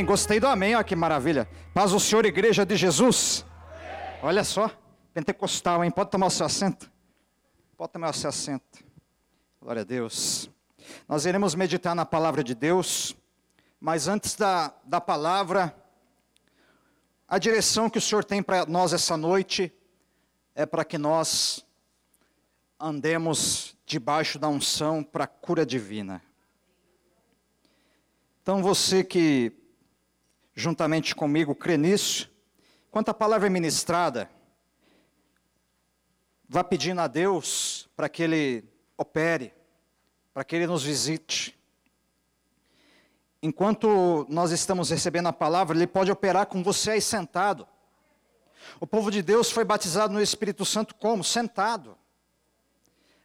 amém. Gostei do amém, olha que maravilha. Paz o Senhor, igreja de Jesus. Olha só, pentecostal, hein? Pode tomar o seu assento? Pode tomar o seu assento. Glória a Deus. Nós iremos meditar na palavra de Deus, mas antes da, da palavra, a direção que o Senhor tem para nós essa noite é para que nós andemos debaixo da unção para a cura divina. Então você que juntamente comigo crê nisso, enquanto a palavra é ministrada, vá pedindo a Deus para que Ele opere, para que Ele nos visite. Enquanto nós estamos recebendo a palavra, Ele pode operar com você aí sentado. O povo de Deus foi batizado no Espírito Santo como? Sentado.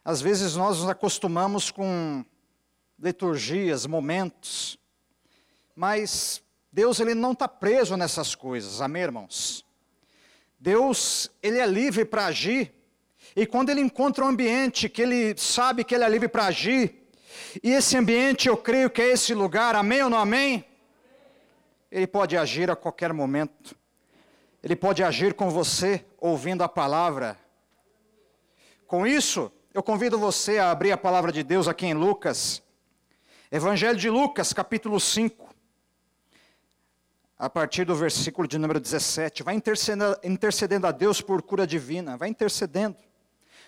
Às vezes nós nos acostumamos com liturgias, momentos, mas Deus ele não está preso nessas coisas, amém, irmãos? Deus ele é livre para agir e quando ele encontra um ambiente que ele sabe que ele é livre para agir e esse ambiente eu creio que é esse lugar, amém ou não amém? Ele pode agir a qualquer momento. Ele pode agir com você ouvindo a palavra. Com isso, eu convido você a abrir a palavra de Deus aqui em Lucas, Evangelho de Lucas, capítulo 5, a partir do versículo de número 17. Vai intercedendo, intercedendo a Deus por cura divina, vai intercedendo.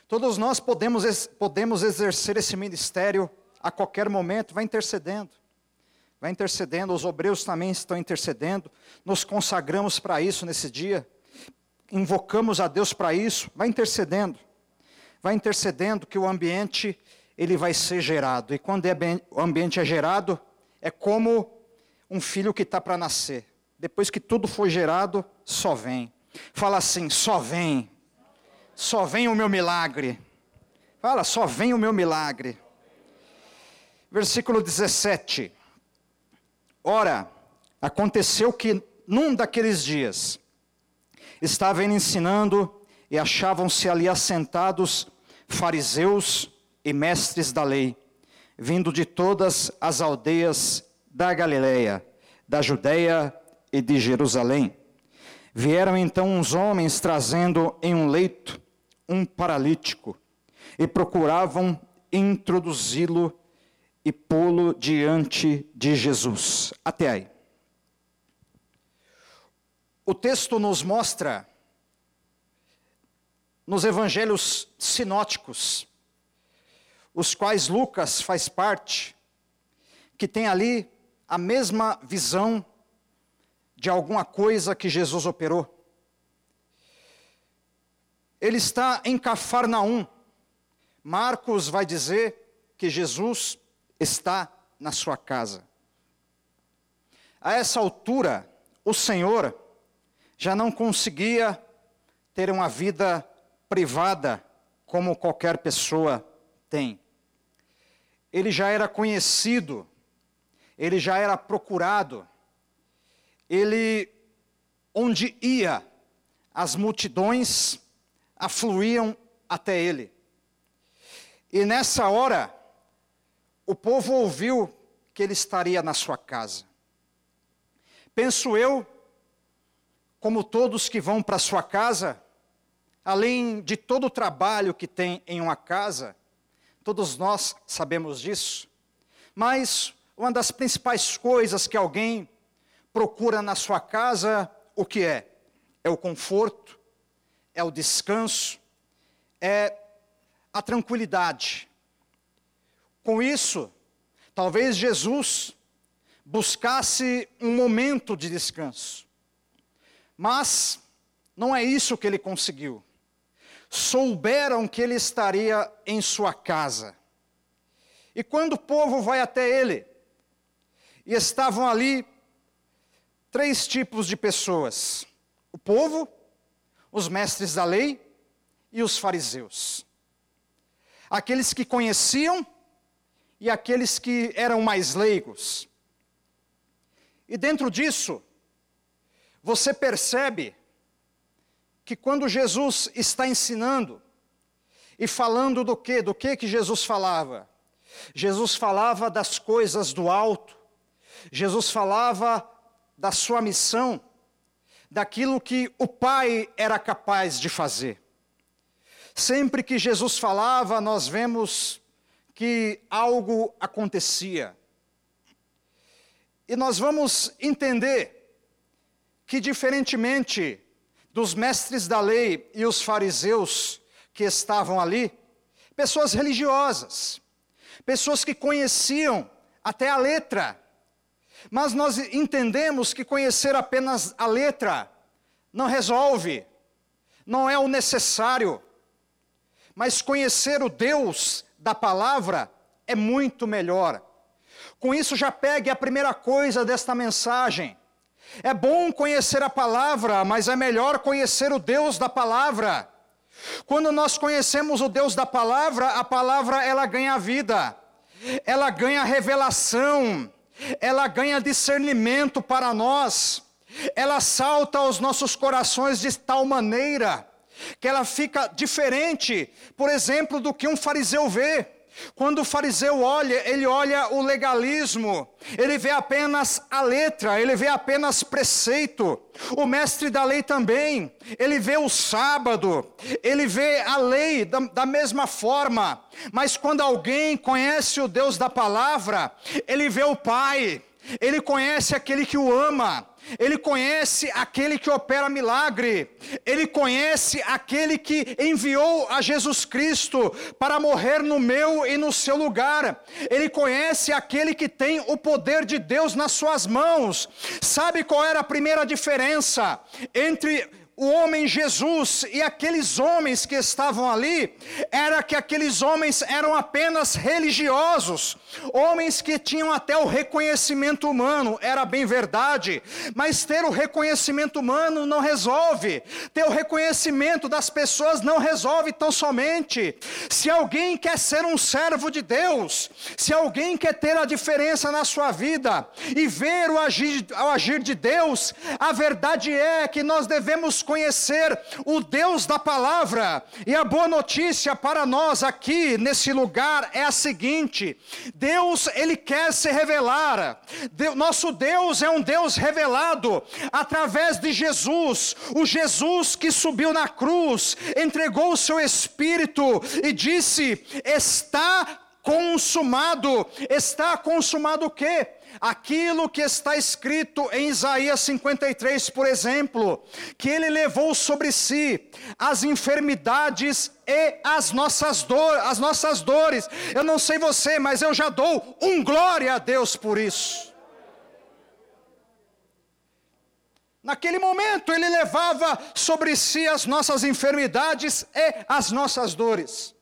Todos nós podemos, podemos exercer esse ministério a qualquer momento, vai intercedendo. Vai intercedendo, os obreiros também estão intercedendo, nos consagramos para isso nesse dia, invocamos a Deus para isso, vai intercedendo vai intercedendo que o ambiente ele vai ser gerado. E quando é bem, o ambiente é gerado, é como um filho que está para nascer. Depois que tudo foi gerado, só vem. Fala assim: só vem. Só vem o meu milagre. Fala, só vem o meu milagre. Versículo 17. Ora, aconteceu que num daqueles dias, estava ele ensinando e achavam-se ali assentados fariseus e mestres da lei, vindo de todas as aldeias da Galileia, da Judéia e de Jerusalém. Vieram então uns homens trazendo em um leito um paralítico e procuravam introduzi-lo e pô-lo diante de Jesus. Até aí. O texto nos mostra nos evangelhos sinóticos, os quais Lucas faz parte, que tem ali a mesma visão de alguma coisa que Jesus operou. Ele está em Cafarnaum. Marcos vai dizer que Jesus está na sua casa. A essa altura, o Senhor já não conseguia ter uma vida privada como qualquer pessoa tem. Ele já era conhecido, ele já era procurado, ele, onde ia, as multidões afluíam até ele. E nessa hora, o povo ouviu que ele estaria na sua casa. Penso eu, como todos que vão para sua casa, além de todo o trabalho que tem em uma casa, todos nós sabemos disso, mas uma das principais coisas que alguém procura na sua casa, o que é? É o conforto, é o descanso, é a tranquilidade. Com isso, talvez Jesus buscasse um momento de descanso, mas não é isso que ele conseguiu souberam que ele estaria em sua casa. E quando o povo vai até ele, e estavam ali três tipos de pessoas: o povo, os mestres da lei e os fariseus. Aqueles que conheciam e aqueles que eram mais leigos. E dentro disso, você percebe que quando Jesus está ensinando e falando do que? Do que que Jesus falava? Jesus falava das coisas do alto. Jesus falava da sua missão, daquilo que o Pai era capaz de fazer. Sempre que Jesus falava, nós vemos que algo acontecia. E nós vamos entender que, diferentemente dos mestres da lei e os fariseus que estavam ali, pessoas religiosas, pessoas que conheciam até a letra, mas nós entendemos que conhecer apenas a letra não resolve, não é o necessário, mas conhecer o Deus da palavra é muito melhor. Com isso, já pegue a primeira coisa desta mensagem. É bom conhecer a palavra, mas é melhor conhecer o Deus da palavra. Quando nós conhecemos o Deus da palavra, a palavra ela ganha vida, ela ganha revelação, ela ganha discernimento para nós, ela salta aos nossos corações de tal maneira que ela fica diferente, por exemplo, do que um fariseu vê. Quando o fariseu olha, ele olha o legalismo, ele vê apenas a letra, ele vê apenas preceito. O mestre da lei também, ele vê o sábado, ele vê a lei da, da mesma forma. Mas quando alguém conhece o Deus da palavra, ele vê o Pai, ele conhece aquele que o ama, ele conhece aquele que opera milagre, ele conhece aquele que enviou a Jesus Cristo para morrer no meu e no seu lugar, ele conhece aquele que tem o poder de Deus nas suas mãos. Sabe qual era a primeira diferença entre o homem Jesus e aqueles homens que estavam ali, era que aqueles homens eram apenas religiosos, homens que tinham até o reconhecimento humano, era bem verdade, mas ter o reconhecimento humano não resolve, ter o reconhecimento das pessoas não resolve tão somente. Se alguém quer ser um servo de Deus, se alguém quer ter a diferença na sua vida e ver o agir, o agir de Deus, a verdade é que nós devemos conhecer o Deus da palavra. E a boa notícia para nós aqui nesse lugar é a seguinte: Deus, ele quer se revelar. Deus, nosso Deus é um Deus revelado através de Jesus, o Jesus que subiu na cruz, entregou o seu espírito e disse: "Está consumado". Está consumado o quê? Aquilo que está escrito em Isaías 53, por exemplo, que ele levou sobre si as enfermidades e as nossas, dor, as nossas dores. Eu não sei você, mas eu já dou um glória a Deus por isso. Naquele momento ele levava sobre si as nossas enfermidades e as nossas dores.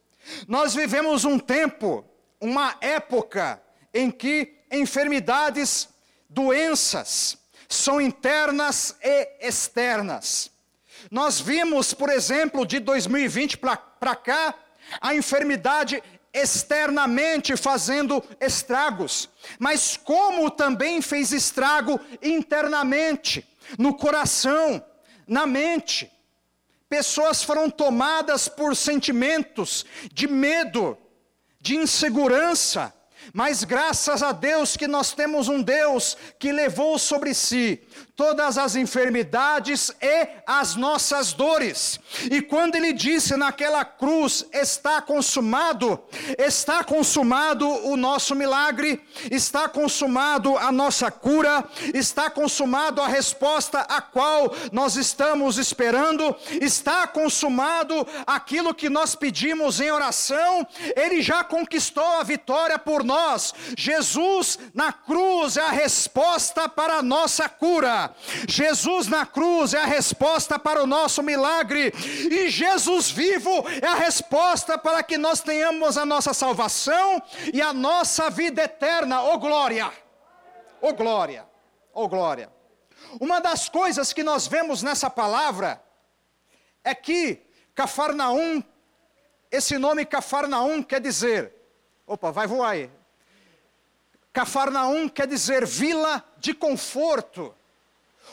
Nós vivemos um tempo, uma época em que enfermidades, doenças, são internas e externas. Nós vimos, por exemplo, de 2020 para cá, a enfermidade externamente fazendo estragos, mas como também fez estrago internamente, no coração, na mente. Pessoas foram tomadas por sentimentos de medo, de insegurança, mas graças a Deus que nós temos um Deus que levou sobre si todas as enfermidades e as nossas dores. E quando ele disse naquela cruz: Está consumado, está consumado o nosso milagre, está consumado a nossa cura, está consumado a resposta a qual nós estamos esperando, está consumado aquilo que nós pedimos em oração, ele já conquistou a vitória por nós. Jesus na cruz é a resposta para a nossa cura. Jesus na cruz é a resposta para o nosso milagre, e Jesus vivo é a resposta para que nós tenhamos a nossa salvação e a nossa vida eterna. Oh glória! Oh glória! Oh glória! Uma das coisas que nós vemos nessa palavra é que Cafarnaum, esse nome Cafarnaum quer dizer, opa, vai voar aí. Cafarnaum quer dizer vila de conforto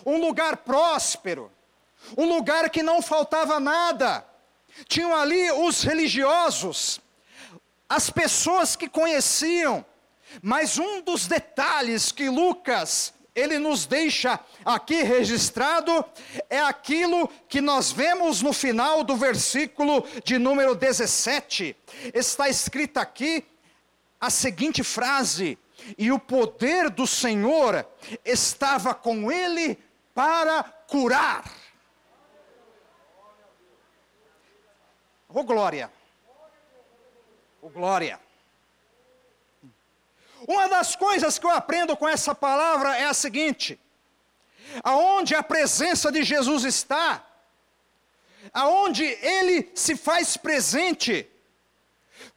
um lugar próspero, um lugar que não faltava nada. Tinham ali os religiosos, as pessoas que conheciam, mas um dos detalhes que Lucas ele nos deixa aqui registrado é aquilo que nós vemos no final do versículo de número 17. Está escrita aqui a seguinte frase: E o poder do Senhor estava com ele para curar. Oh glória! Oh glória! Uma das coisas que eu aprendo com essa palavra é a seguinte: aonde a presença de Jesus está, aonde ele se faz presente,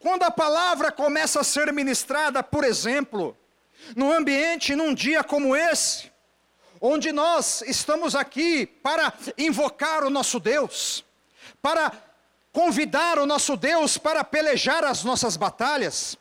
quando a palavra começa a ser ministrada, por exemplo, num ambiente, num dia como esse, onde nós estamos aqui para invocar o nosso Deus, para convidar o nosso Deus para pelejar as nossas batalhas,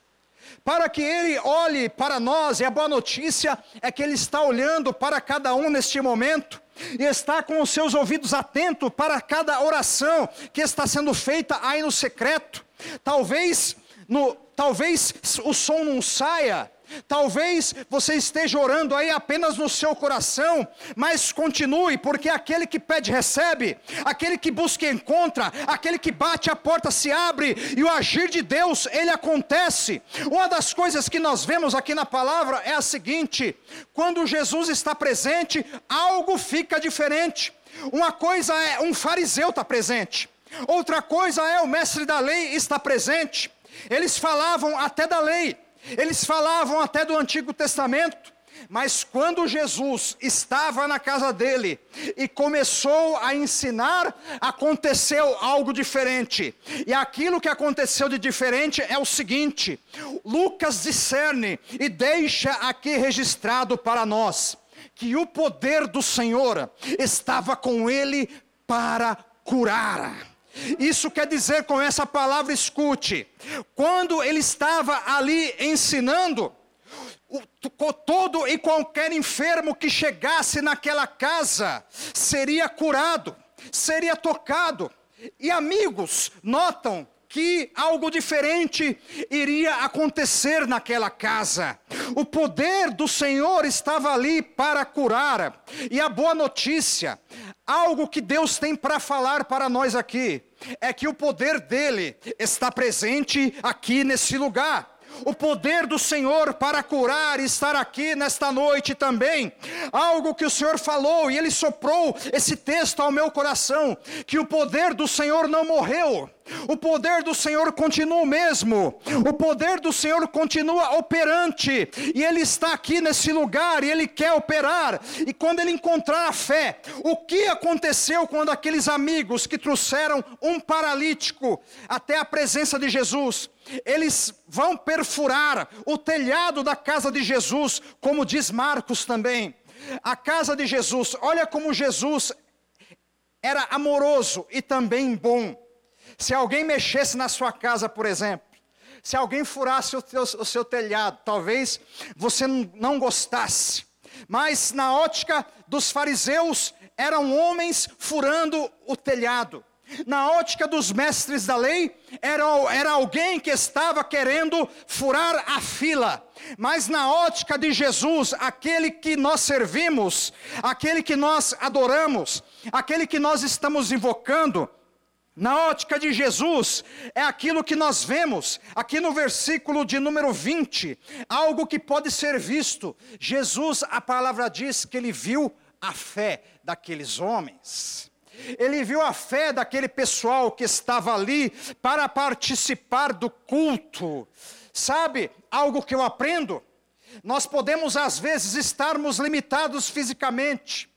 para que Ele olhe para nós, e a boa notícia é que Ele está olhando para cada um neste momento, e está com os seus ouvidos atentos para cada oração que está sendo feita aí no secreto. Talvez, no, talvez o som não saia, Talvez você esteja orando aí apenas no seu coração, mas continue, porque aquele que pede recebe, aquele que busca encontra, aquele que bate a porta se abre e o agir de Deus ele acontece. Uma das coisas que nós vemos aqui na palavra é a seguinte: quando Jesus está presente, algo fica diferente. Uma coisa é um fariseu está presente, outra coisa é o mestre da lei está presente. Eles falavam até da lei eles falavam até do Antigo Testamento, mas quando Jesus estava na casa dele e começou a ensinar, aconteceu algo diferente. E aquilo que aconteceu de diferente é o seguinte: Lucas discerne e deixa aqui registrado para nós que o poder do Senhor estava com ele para curar. Isso quer dizer com essa palavra, escute, quando ele estava ali ensinando, todo e qualquer enfermo que chegasse naquela casa seria curado, seria tocado. E amigos, notam que algo diferente iria acontecer naquela casa. O poder do Senhor estava ali para curar. E a boa notícia, algo que Deus tem para falar para nós aqui, é que o poder dele está presente aqui nesse lugar o poder do Senhor para curar estar aqui nesta noite também. Algo que o Senhor falou e ele soprou esse texto ao meu coração, que o poder do Senhor não morreu. O poder do Senhor continua o mesmo, o poder do Senhor continua operante, e Ele está aqui nesse lugar e Ele quer operar. E quando Ele encontrar a fé, o que aconteceu quando aqueles amigos que trouxeram um paralítico até a presença de Jesus, eles vão perfurar o telhado da casa de Jesus, como diz Marcos também. A casa de Jesus, olha como Jesus era amoroso e também bom. Se alguém mexesse na sua casa, por exemplo, se alguém furasse o, teu, o seu telhado, talvez você não gostasse, mas na ótica dos fariseus, eram homens furando o telhado. Na ótica dos mestres da lei, era, era alguém que estava querendo furar a fila. Mas na ótica de Jesus, aquele que nós servimos, aquele que nós adoramos, aquele que nós estamos invocando, na ótica de Jesus, é aquilo que nós vemos aqui no versículo de número 20, algo que pode ser visto. Jesus, a palavra diz que ele viu a fé daqueles homens. Ele viu a fé daquele pessoal que estava ali para participar do culto. Sabe algo que eu aprendo? Nós podemos às vezes estarmos limitados fisicamente.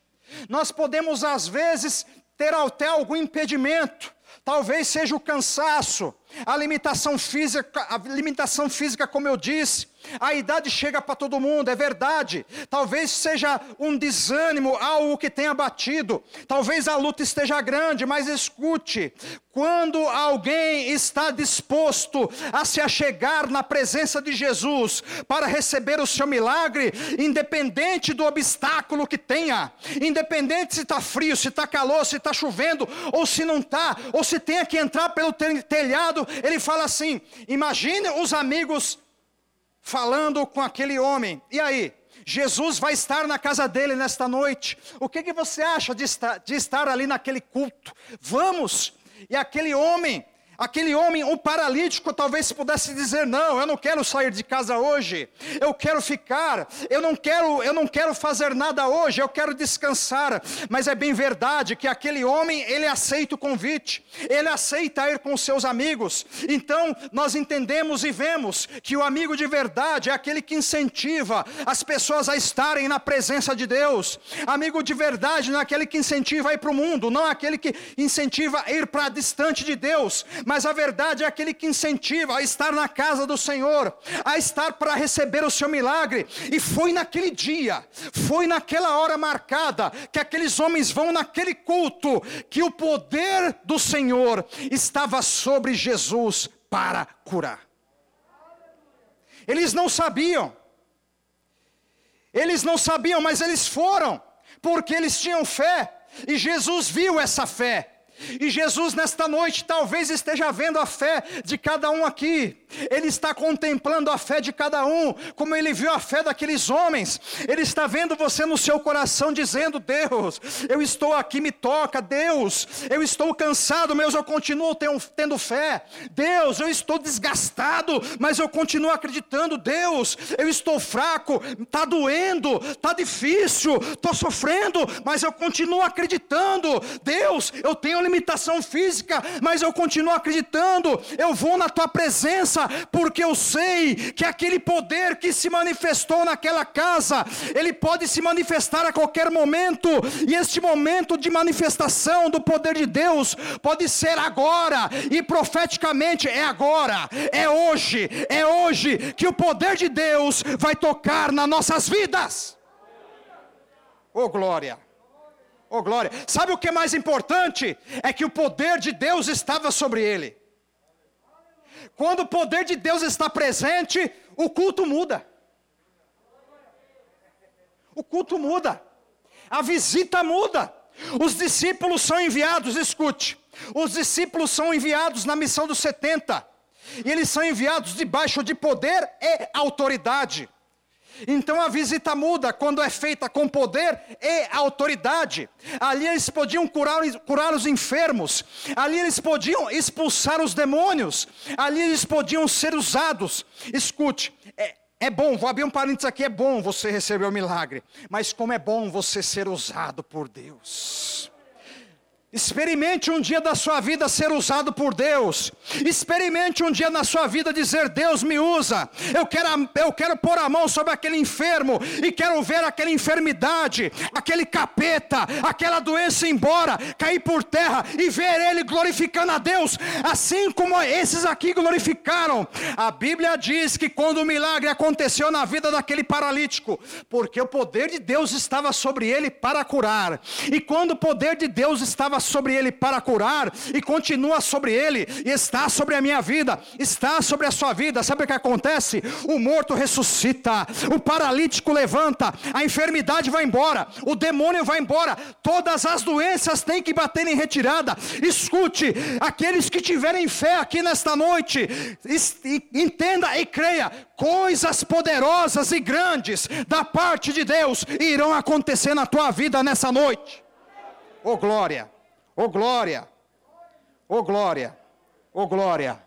Nós podemos às vezes ter até algum impedimento. Talvez seja o cansaço, a limitação física, a limitação física, como eu disse, a idade chega para todo mundo, é verdade. Talvez seja um desânimo, algo que tenha batido. Talvez a luta esteja grande, mas escute: quando alguém está disposto a se achegar na presença de Jesus para receber o seu milagre, independente do obstáculo que tenha, independente se está frio, se está calor, se está chovendo, ou se não está, ou se tenha que entrar pelo telhado, ele fala assim: imagine os amigos falando com aquele homem. E aí? Jesus vai estar na casa dele nesta noite. O que, que você acha de estar, de estar ali naquele culto? Vamos! E aquele homem Aquele homem, um paralítico, talvez pudesse dizer: "Não, eu não quero sair de casa hoje. Eu quero ficar. Eu não quero, eu não quero fazer nada hoje. Eu quero descansar". Mas é bem verdade que aquele homem, ele aceita o convite. Ele aceita ir com seus amigos. Então, nós entendemos e vemos que o amigo de verdade é aquele que incentiva as pessoas a estarem na presença de Deus. Amigo de verdade não é aquele que incentiva a ir para o mundo, não é aquele que incentiva a ir para distante de Deus, mas a verdade é aquele que incentiva a estar na casa do Senhor, a estar para receber o seu milagre. E foi naquele dia, foi naquela hora marcada, que aqueles homens vão naquele culto, que o poder do Senhor estava sobre Jesus para curar. Eles não sabiam, eles não sabiam, mas eles foram, porque eles tinham fé, e Jesus viu essa fé. E Jesus, nesta noite, talvez esteja vendo a fé de cada um aqui, Ele está contemplando a fé de cada um, como Ele viu a fé daqueles homens, Ele está vendo você no seu coração, dizendo: Deus, eu estou aqui, me toca, Deus, eu estou cansado, mas eu continuo tendo fé, Deus, eu estou desgastado, mas eu continuo acreditando, Deus, eu estou fraco, está doendo, está difícil, estou sofrendo, mas eu continuo acreditando, Deus, eu tenho limitação física, mas eu continuo acreditando. Eu vou na tua presença, porque eu sei que aquele poder que se manifestou naquela casa, ele pode se manifestar a qualquer momento, e este momento de manifestação do poder de Deus pode ser agora, e profeticamente é agora, é hoje, é hoje que o poder de Deus vai tocar nas nossas vidas. Oh glória! Oh glória. Sabe o que é mais importante? É que o poder de Deus estava sobre ele. Quando o poder de Deus está presente, o culto muda. O culto muda. A visita muda. Os discípulos são enviados, escute. Os discípulos são enviados na missão dos 70. E eles são enviados debaixo de poder e autoridade. Então a visita muda quando é feita com poder e autoridade. Ali eles podiam curar, curar os enfermos, ali eles podiam expulsar os demônios, ali eles podiam ser usados. Escute, é, é bom, vou abrir um parênteses aqui: é bom você receber o milagre, mas como é bom você ser usado por Deus. Experimente um dia da sua vida ser usado por Deus. Experimente um dia na sua vida dizer: Deus me usa. Eu quero, eu quero pôr a mão sobre aquele enfermo e quero ver aquela enfermidade, aquele capeta, aquela doença embora, cair por terra e ver ele glorificando a Deus, assim como esses aqui glorificaram. A Bíblia diz que quando o milagre aconteceu na vida daquele paralítico, porque o poder de Deus estava sobre ele para curar, e quando o poder de Deus estava sobre ele para curar e continua sobre ele e está sobre a minha vida, está sobre a sua vida. Sabe o que acontece? O morto ressuscita, o paralítico levanta, a enfermidade vai embora, o demônio vai embora, todas as doenças têm que bater em retirada. Escute, aqueles que tiverem fé aqui nesta noite, entenda e creia, coisas poderosas e grandes da parte de Deus irão acontecer na tua vida nessa noite. Oh glória! Oh glória! Oh glória! Oh glória!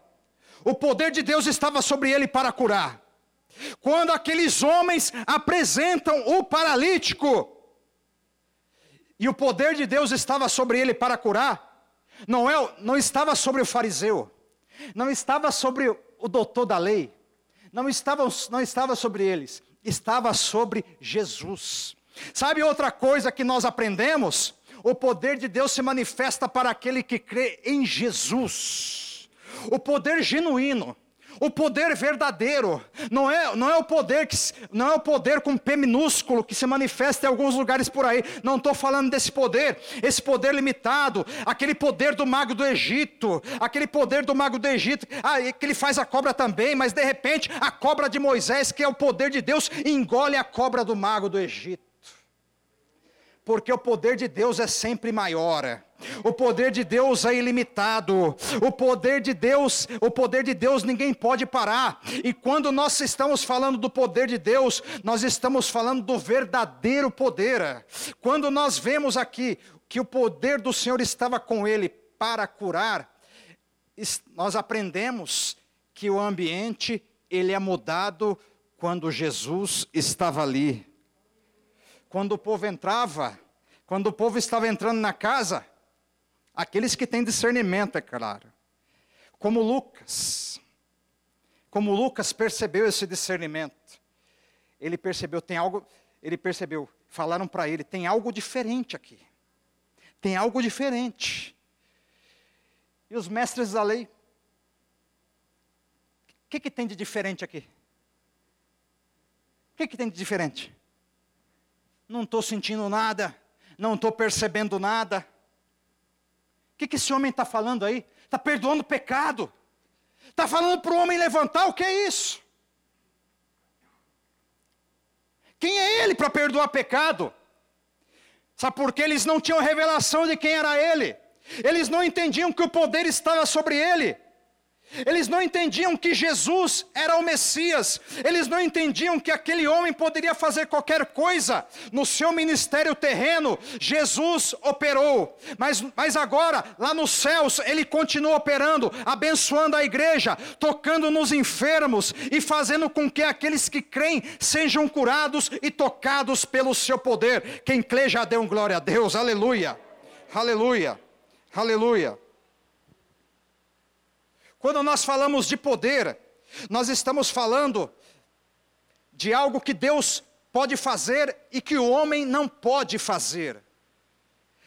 O poder de Deus estava sobre ele para curar. Quando aqueles homens apresentam o paralítico, e o poder de Deus estava sobre ele para curar, não, é, não estava sobre o fariseu, não estava sobre o doutor da lei, não estava, não estava sobre eles, estava sobre Jesus. Sabe outra coisa que nós aprendemos? O poder de Deus se manifesta para aquele que crê em Jesus. O poder genuíno, o poder verdadeiro, não é, não é o poder que não é o poder com P minúsculo que se manifesta em alguns lugares por aí. Não estou falando desse poder, esse poder limitado, aquele poder do mago do Egito, aquele poder do mago do Egito, ah, que ele faz a cobra também, mas de repente a cobra de Moisés, que é o poder de Deus, engole a cobra do mago do Egito porque o poder de Deus é sempre maior. O poder de Deus é ilimitado. O poder de Deus, o poder de Deus ninguém pode parar. E quando nós estamos falando do poder de Deus, nós estamos falando do verdadeiro poder. Quando nós vemos aqui que o poder do Senhor estava com ele para curar, nós aprendemos que o ambiente ele é mudado quando Jesus estava ali. Quando o povo entrava, quando o povo estava entrando na casa, aqueles que têm discernimento, é claro, como Lucas, como Lucas percebeu esse discernimento, ele percebeu, tem algo, ele percebeu, falaram para ele, tem algo diferente aqui, tem algo diferente. E os mestres da lei, o que, que tem de diferente aqui? O que, que tem de diferente? Não estou sentindo nada não estou percebendo nada. O que, que esse homem está falando aí? Está perdoando pecado. Está falando para o homem levantar, o que é isso? Quem é ele para perdoar pecado? Sabe por que eles não tinham revelação de quem era ele? Eles não entendiam que o poder estava sobre ele. Eles não entendiam que Jesus era o Messias, eles não entendiam que aquele homem poderia fazer qualquer coisa no seu ministério terreno. Jesus operou, mas, mas agora, lá nos céus, ele continua operando, abençoando a igreja, tocando nos enfermos e fazendo com que aqueles que creem sejam curados e tocados pelo seu poder. Quem crê já deu glória a Deus, aleluia, aleluia, aleluia. Quando nós falamos de poder, nós estamos falando de algo que Deus pode fazer e que o homem não pode fazer.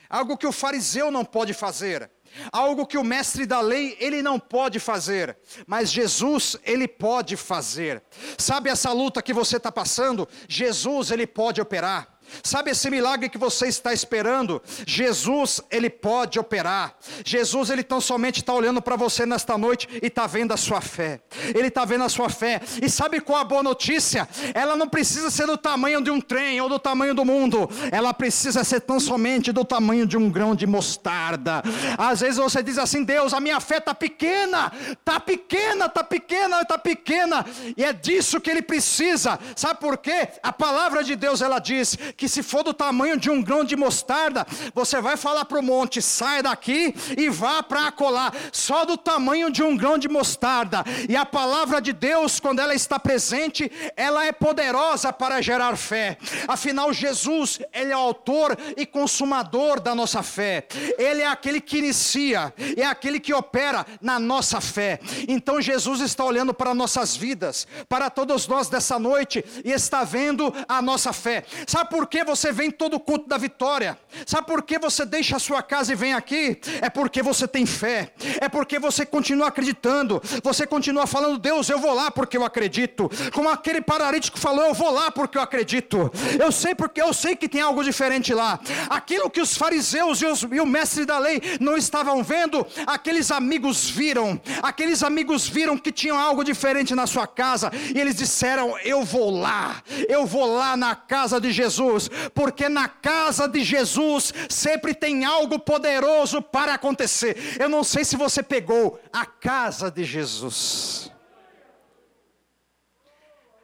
Algo que o fariseu não pode fazer. Algo que o mestre da lei ele não pode fazer, mas Jesus ele pode fazer. Sabe essa luta que você está passando? Jesus ele pode operar. Sabe esse milagre que você está esperando? Jesus, ele pode operar. Jesus, ele tão somente está olhando para você nesta noite e está vendo a sua fé. Ele está vendo a sua fé. E sabe qual a boa notícia? Ela não precisa ser do tamanho de um trem ou do tamanho do mundo. Ela precisa ser tão somente do tamanho de um grão de mostarda. Às vezes você diz assim: Deus, a minha fé está pequena, está pequena, está pequena, está pequena. E é disso que ele precisa. Sabe por quê? A palavra de Deus ela diz que se for do tamanho de um grão de mostarda, você vai falar para o monte: sai daqui e vá para acolá, só do tamanho de um grão de mostarda. E a palavra de Deus, quando ela está presente, ela é poderosa para gerar fé. Afinal, Jesus, ele é o autor e consumador da nossa fé. Ele é aquele que inicia, é aquele que opera na nossa fé. Então Jesus está olhando para nossas vidas, para todos nós dessa noite e está vendo a nossa fé. Sabe por por que você vem todo culto da vitória? Sabe por que você deixa a sua casa e vem aqui? É porque você tem fé, é porque você continua acreditando, você continua falando, Deus, eu vou lá porque eu acredito. Como aquele paralítico falou, eu vou lá porque eu acredito. Eu sei porque eu sei que tem algo diferente lá. Aquilo que os fariseus e, os, e o mestre da lei não estavam vendo, aqueles amigos viram. Aqueles amigos viram que tinham algo diferente na sua casa e eles disseram: Eu vou lá, eu vou lá na casa de Jesus Porque na casa de Jesus sempre tem algo poderoso para acontecer. Eu não sei se você pegou a casa de Jesus.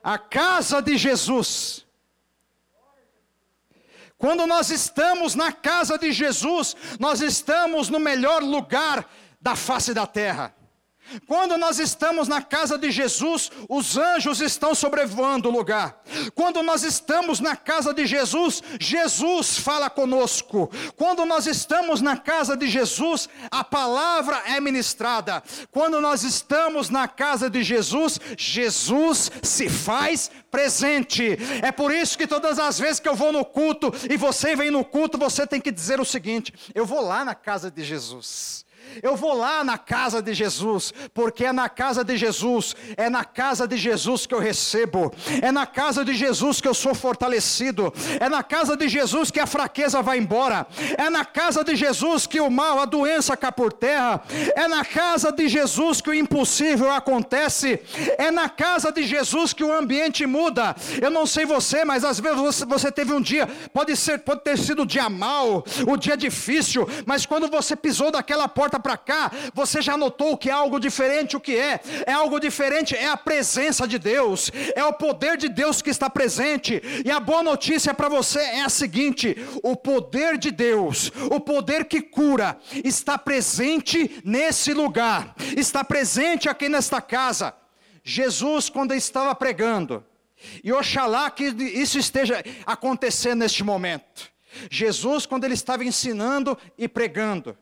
A casa de Jesus. Quando nós estamos na casa de Jesus, nós estamos no melhor lugar da face da terra. Quando nós estamos na casa de Jesus, os anjos estão sobrevoando o lugar. Quando nós estamos na casa de Jesus, Jesus fala conosco. Quando nós estamos na casa de Jesus, a palavra é ministrada. Quando nós estamos na casa de Jesus, Jesus se faz presente. É por isso que todas as vezes que eu vou no culto e você vem no culto, você tem que dizer o seguinte: eu vou lá na casa de Jesus. Eu vou lá na casa de Jesus, porque é na casa de Jesus, é na casa de Jesus que eu recebo, é na casa de Jesus que eu sou fortalecido, é na casa de Jesus que a fraqueza vai embora, é na casa de Jesus que o mal, a doença cai por terra, é na casa de Jesus que o impossível acontece, é na casa de Jesus que o ambiente muda. Eu não sei você, mas às vezes você teve um dia, pode ser, pode ter sido o dia mau, o dia difícil, mas quando você pisou daquela porta para cá, você já notou que é algo diferente. O que é? É algo diferente, é a presença de Deus, é o poder de Deus que está presente. E a boa notícia para você é a seguinte: o poder de Deus, o poder que cura, está presente nesse lugar, está presente aqui nesta casa. Jesus, quando estava pregando, e oxalá que isso esteja acontecendo neste momento. Jesus, quando ele estava ensinando e pregando,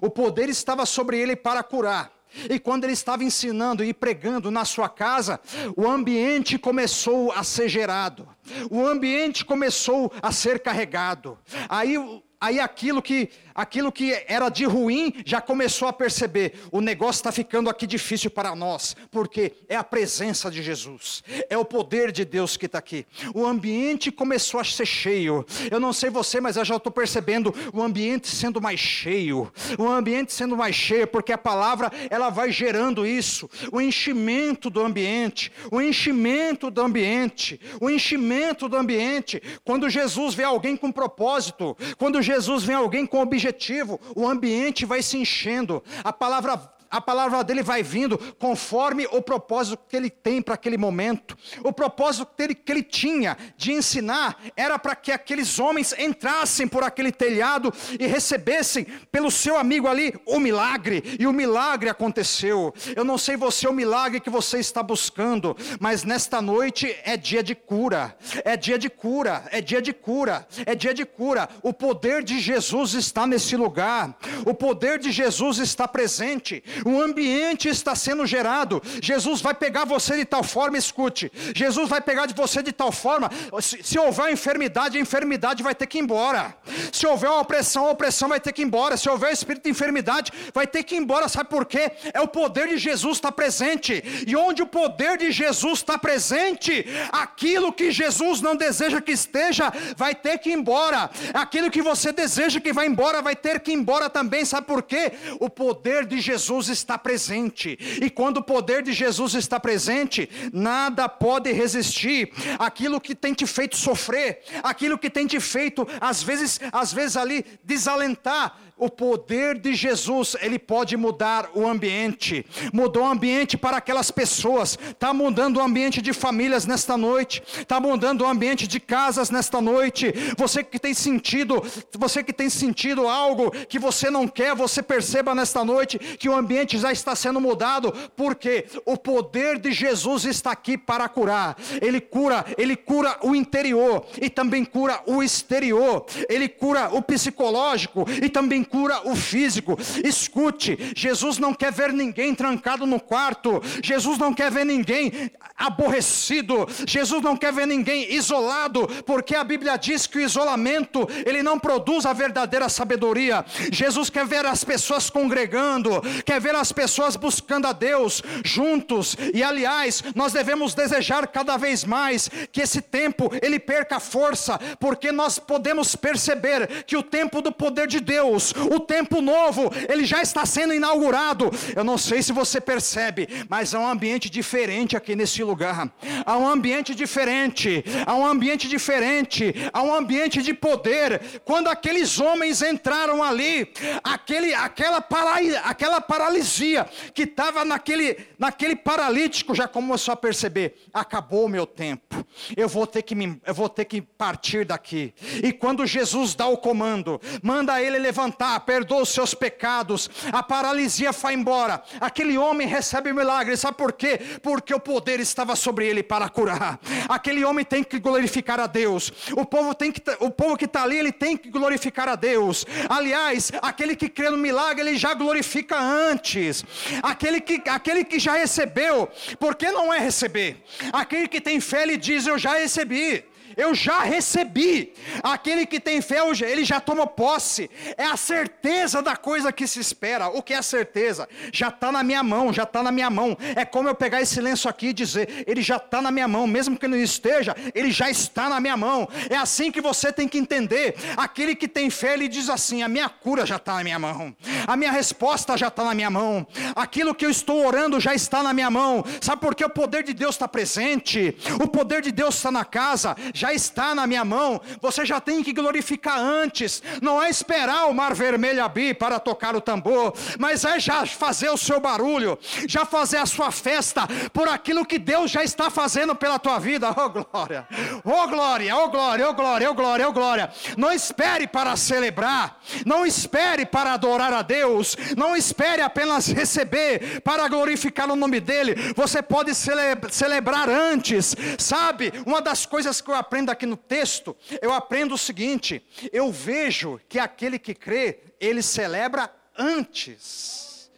o poder estava sobre ele para curar. E quando ele estava ensinando e pregando na sua casa, o ambiente começou a ser gerado, o ambiente começou a ser carregado. Aí, aí aquilo que aquilo que era de ruim já começou a perceber: o negócio está ficando aqui difícil para nós, porque é a presença de Jesus, é o poder de Deus que está aqui. O ambiente começou a ser cheio. Eu não sei você, mas eu já estou percebendo o ambiente sendo mais cheio, o ambiente sendo mais cheio, porque a palavra ela vai gerando isso, o enchimento do ambiente, o enchimento do ambiente, o enchimento do ambiente. Quando Jesus vê alguém com propósito, quando Jesus vê alguém com objetivo, o ambiente vai se enchendo, a palavra a palavra dele vai vindo conforme o propósito que ele tem para aquele momento. O propósito que ele, que ele tinha de ensinar era para que aqueles homens entrassem por aquele telhado e recebessem pelo seu amigo ali o milagre, e o milagre aconteceu. Eu não sei você o milagre que você está buscando, mas nesta noite é dia de cura, é dia de cura, é dia de cura, é dia de cura. O poder de Jesus está nesse lugar, o poder de Jesus está presente um ambiente está sendo gerado. Jesus vai pegar você de tal forma, escute. Jesus vai pegar de você de tal forma. Se, se houver enfermidade, a enfermidade vai ter que ir embora. Se houver uma opressão, a opressão vai ter que ir embora. Se houver espírito de enfermidade, vai ter que ir embora. Sabe por quê? É o poder de Jesus está presente. E onde o poder de Jesus está presente, aquilo que Jesus não deseja que esteja, vai ter que ir embora. Aquilo que você deseja que vá embora, vai ter que ir embora também. Sabe por quê? O poder de Jesus está presente. E quando o poder de Jesus está presente, nada pode resistir. Aquilo que tem te feito sofrer, aquilo que tem te feito, às vezes, às vezes ali desalentar, o poder de Jesus, ele pode mudar o ambiente. Mudou o ambiente para aquelas pessoas. Está mudando o ambiente de famílias nesta noite. Está mudando o ambiente de casas nesta noite. Você que tem sentido, você que tem sentido algo que você não quer, você perceba nesta noite que o ambiente já está sendo mudado, porque o poder de Jesus está aqui para curar. Ele cura, ele cura o interior e também cura o exterior. Ele cura o psicológico e também cura o físico. Escute, Jesus não quer ver ninguém trancado no quarto, Jesus não quer ver ninguém aborrecido, Jesus não quer ver ninguém isolado, porque a Bíblia diz que o isolamento, ele não produz a verdadeira sabedoria. Jesus quer ver as pessoas congregando, quer ver as pessoas buscando a Deus juntos. E aliás, nós devemos desejar cada vez mais que esse tempo ele perca força, porque nós podemos perceber que o tempo do poder de Deus, o tempo novo, ele já está sendo inaugurado. Eu não sei se você percebe, mas há um ambiente diferente aqui nesse lugar. Há um ambiente diferente, há um ambiente diferente, há um ambiente de poder. Quando aqueles homens entraram ali, aquele, aquela, para, aquela paralisia que estava naquele, naquele paralítico já começou a perceber: acabou o meu tempo, eu vou ter que me, eu vou ter que partir daqui. E quando Jesus dá o comando, manda ele levantar perdoa os seus pecados, a paralisia foi embora. Aquele homem recebe milagre, sabe por quê? Porque o poder estava sobre ele para curar. Aquele homem tem que glorificar a Deus. O povo tem que o povo que está ali, ele tem que glorificar a Deus. Aliás, aquele que crê no milagre, ele já glorifica antes. Aquele que aquele que já recebeu, por que não é receber? Aquele que tem fé, ele diz: "Eu já recebi". Eu já recebi. Aquele que tem fé, ele já toma posse. É a certeza da coisa que se espera. O que é a certeza? Já está na minha mão, já está na minha mão. É como eu pegar esse lenço aqui e dizer: ele já está na minha mão, mesmo que não esteja, ele já está na minha mão. É assim que você tem que entender. Aquele que tem fé, ele diz assim: a minha cura já está na minha mão, a minha resposta já está na minha mão, aquilo que eu estou orando já está na minha mão. Sabe por que o poder de Deus está presente? O poder de Deus está na casa, já está na minha mão. Você já tem que glorificar antes. Não é esperar o mar vermelho abrir para tocar o tambor, mas é já fazer o seu barulho, já fazer a sua festa por aquilo que Deus já está fazendo pela tua vida. Oh glória! Oh glória! Oh glória! Oh glória! Oh glória! Oh glória! Não espere para celebrar, não espere para adorar a Deus, não espere apenas receber para glorificar o nome dele. Você pode celebrar antes, sabe? Uma das coisas que eu aprendo aqui no texto, eu aprendo o seguinte: eu vejo que aquele que crê, ele celebra antes,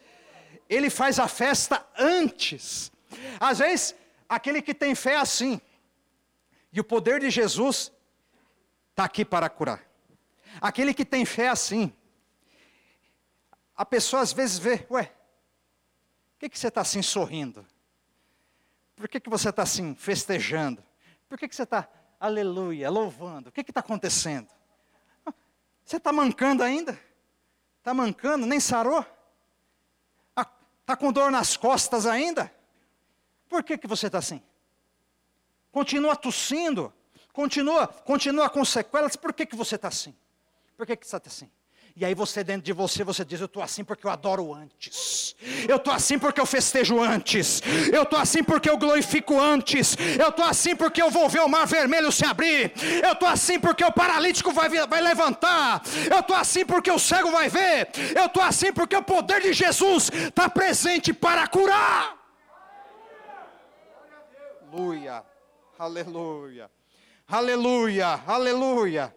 ele faz a festa antes. Às vezes, aquele que tem fé é assim, e o poder de Jesus está aqui para curar. Aquele que tem fé é assim, a pessoa às vezes vê, ué, por que, que você está assim sorrindo? Por que, que você está assim festejando? Por que, que você está, aleluia, louvando? O que está acontecendo? Você está mancando ainda? Está mancando, nem sarou? Está com dor nas costas ainda? Por que, que você está assim? Continua tossindo, continua, continua com sequelas, por que, que você está assim? Por que, que você está assim? E aí você dentro de você, você diz, eu estou assim porque eu adoro antes. Eu estou assim porque eu festejo antes. Eu estou assim porque eu glorifico antes. Eu estou assim porque eu vou ver o mar vermelho se abrir. Eu estou assim porque o paralítico vai, vai levantar. Eu estou assim porque o cego vai ver. Eu estou assim porque o poder de Jesus está presente para curar. Aleluia, aleluia, aleluia, aleluia,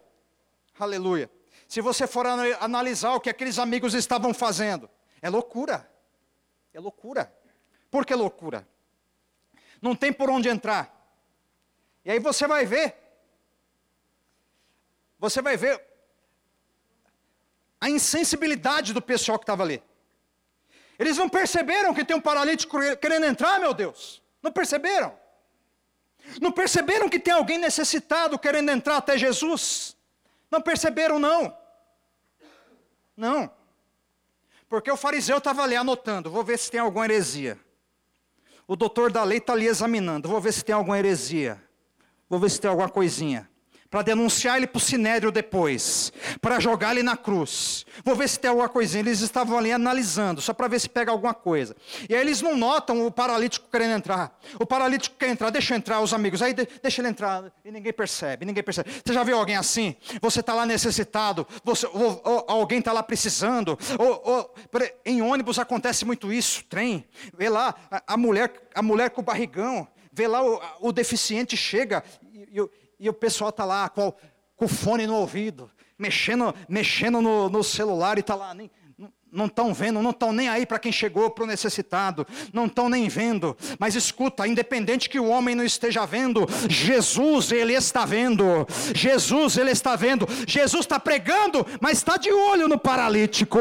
aleluia. Se você for analisar o que aqueles amigos estavam fazendo, é loucura. É loucura. Por que loucura? Não tem por onde entrar. E aí você vai ver. Você vai ver a insensibilidade do pessoal que estava ali. Eles não perceberam que tem um paralítico querendo entrar, meu Deus. Não perceberam. Não perceberam que tem alguém necessitado querendo entrar até Jesus. Não perceberam, não. Não. Porque o fariseu estava ali anotando, vou ver se tem alguma heresia. O doutor da lei está ali examinando, vou ver se tem alguma heresia. Vou ver se tem alguma coisinha para denunciar ele para o sinédrio depois, para jogar ele na cruz. Vou ver se tem alguma coisinha. Eles estavam ali analisando, só para ver se pega alguma coisa. E aí eles não notam o paralítico querendo entrar. O paralítico quer entrar, deixa entrar os amigos. Aí deixa ele entrar e ninguém percebe, ninguém percebe. Você já viu alguém assim? Você está lá necessitado, você, ou, ou, alguém está lá precisando. Ou, em ônibus acontece muito isso, trem. Vê lá a, a mulher, a mulher com o barrigão. Vê lá o, o deficiente chega e e o pessoal está lá com, com, o fone no ouvido, mexendo, mexendo no, no celular e está lá, nem, não estão vendo, não estão nem aí para quem chegou, para o necessitado, não estão nem vendo, mas escuta, independente que o homem não esteja vendo, Jesus, ele está vendo, Jesus, ele está vendo, Jesus está pregando, mas está de olho no paralítico,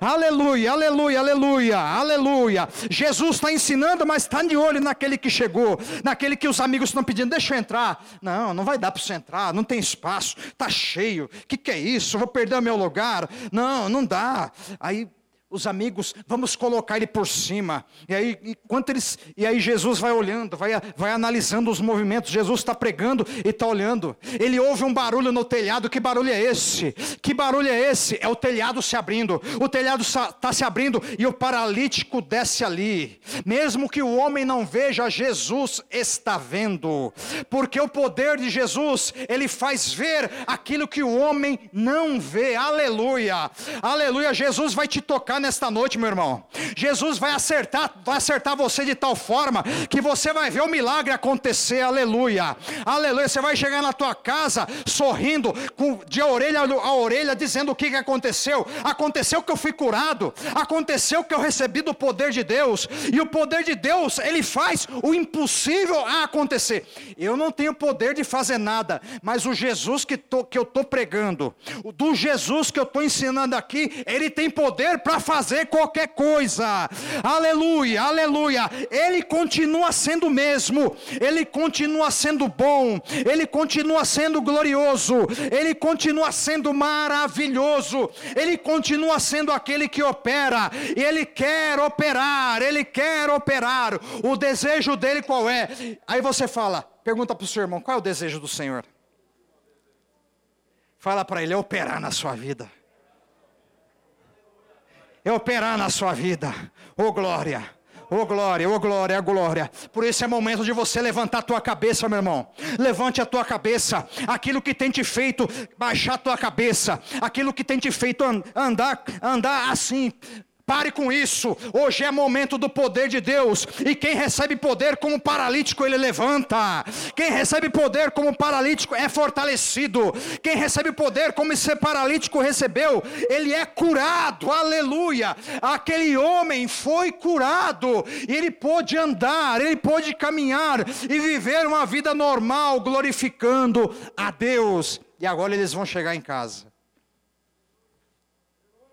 aleluia, aleluia, aleluia, aleluia, Jesus está ensinando, mas está de olho naquele que chegou, naquele que os amigos estão pedindo, deixa eu entrar, não, não vai dar para você entrar, não tem espaço, está cheio, o que, que é isso, vou perder o meu lugar, não, não dá, Aí os amigos, vamos colocar ele por cima. E aí, enquanto eles, e aí Jesus vai olhando, vai, vai analisando os movimentos. Jesus está pregando e está olhando. Ele ouve um barulho no telhado. Que barulho é esse? Que barulho é esse? É o telhado se abrindo. O telhado está se abrindo e o paralítico desce ali. Mesmo que o homem não veja, Jesus está vendo. Porque o poder de Jesus, ele faz ver aquilo que o homem não vê. Aleluia. Aleluia. Jesus vai te tocar acertar nesta noite, meu irmão. Jesus vai acertar, vai acertar você de tal forma que você vai ver o milagre acontecer. Aleluia. Aleluia. Você vai chegar na tua casa sorrindo, com, de orelha a orelha, dizendo o que, que aconteceu. Aconteceu que eu fui curado. Aconteceu que eu recebi do poder de Deus. E o poder de Deus, ele faz o impossível a acontecer. Eu não tenho poder de fazer nada, mas o Jesus que, tô, que eu estou pregando, do Jesus que eu estou ensinando aqui, ele tem poder para fazer qualquer coisa. Aleluia, aleluia. Ele continua sendo o mesmo, ele continua sendo bom, ele continua sendo glorioso, ele continua sendo maravilhoso, ele continua sendo aquele que opera, ele quer operar, ele quer operar. O desejo dele qual é? Aí você fala, pergunta para o seu irmão: qual é o desejo do Senhor? Fala para ele: é operar na sua vida. É operar na sua vida. Oh glória. Oh glória, oh glória, oh glória. Por isso é momento de você levantar a tua cabeça, meu irmão. Levante a tua cabeça. Aquilo que tem te feito baixar a tua cabeça. Aquilo que tem te feito andar, andar assim, Pare com isso. Hoje é momento do poder de Deus. E quem recebe poder como paralítico, ele levanta. Quem recebe poder como paralítico é fortalecido. Quem recebe poder como esse paralítico recebeu, ele é curado. Aleluia. Aquele homem foi curado. E ele pôde andar, ele pôde caminhar e viver uma vida normal, glorificando a Deus. E agora eles vão chegar em casa.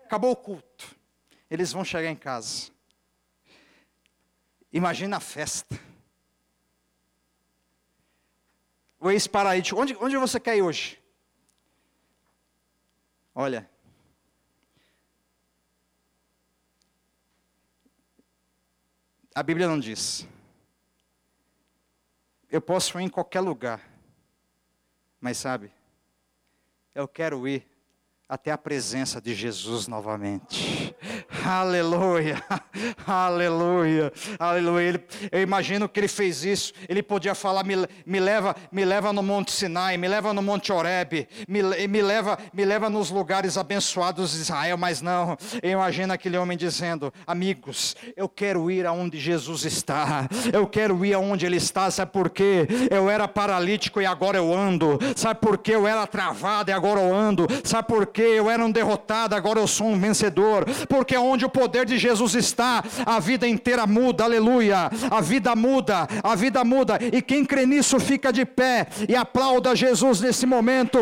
Acabou o culto eles vão chegar em casa. Imagina a festa. O ex-paralítico, onde, onde você quer ir hoje? Olha, a Bíblia não diz. Eu posso ir em qualquer lugar, mas sabe, eu quero ir até a presença de Jesus novamente. Aleluia, aleluia, aleluia. Ele, eu imagino que ele fez isso. Ele podia falar: me, me, leva, me leva no Monte Sinai, me leva no Monte Oreb, me, me, leva, me leva nos lugares abençoados de Israel. Mas não, eu imagino aquele homem dizendo: Amigos, eu quero ir aonde Jesus está. Eu quero ir aonde Ele está. Sabe por quê? Eu era paralítico e agora eu ando. Sabe por quê? Eu era travado e agora eu ando. Sabe por quê? Eu era um derrotado, agora eu sou um vencedor. Porque onde o poder de Jesus está, a vida inteira muda, aleluia. A vida muda, a vida muda. E quem crê nisso fica de pé e aplauda Jesus nesse momento.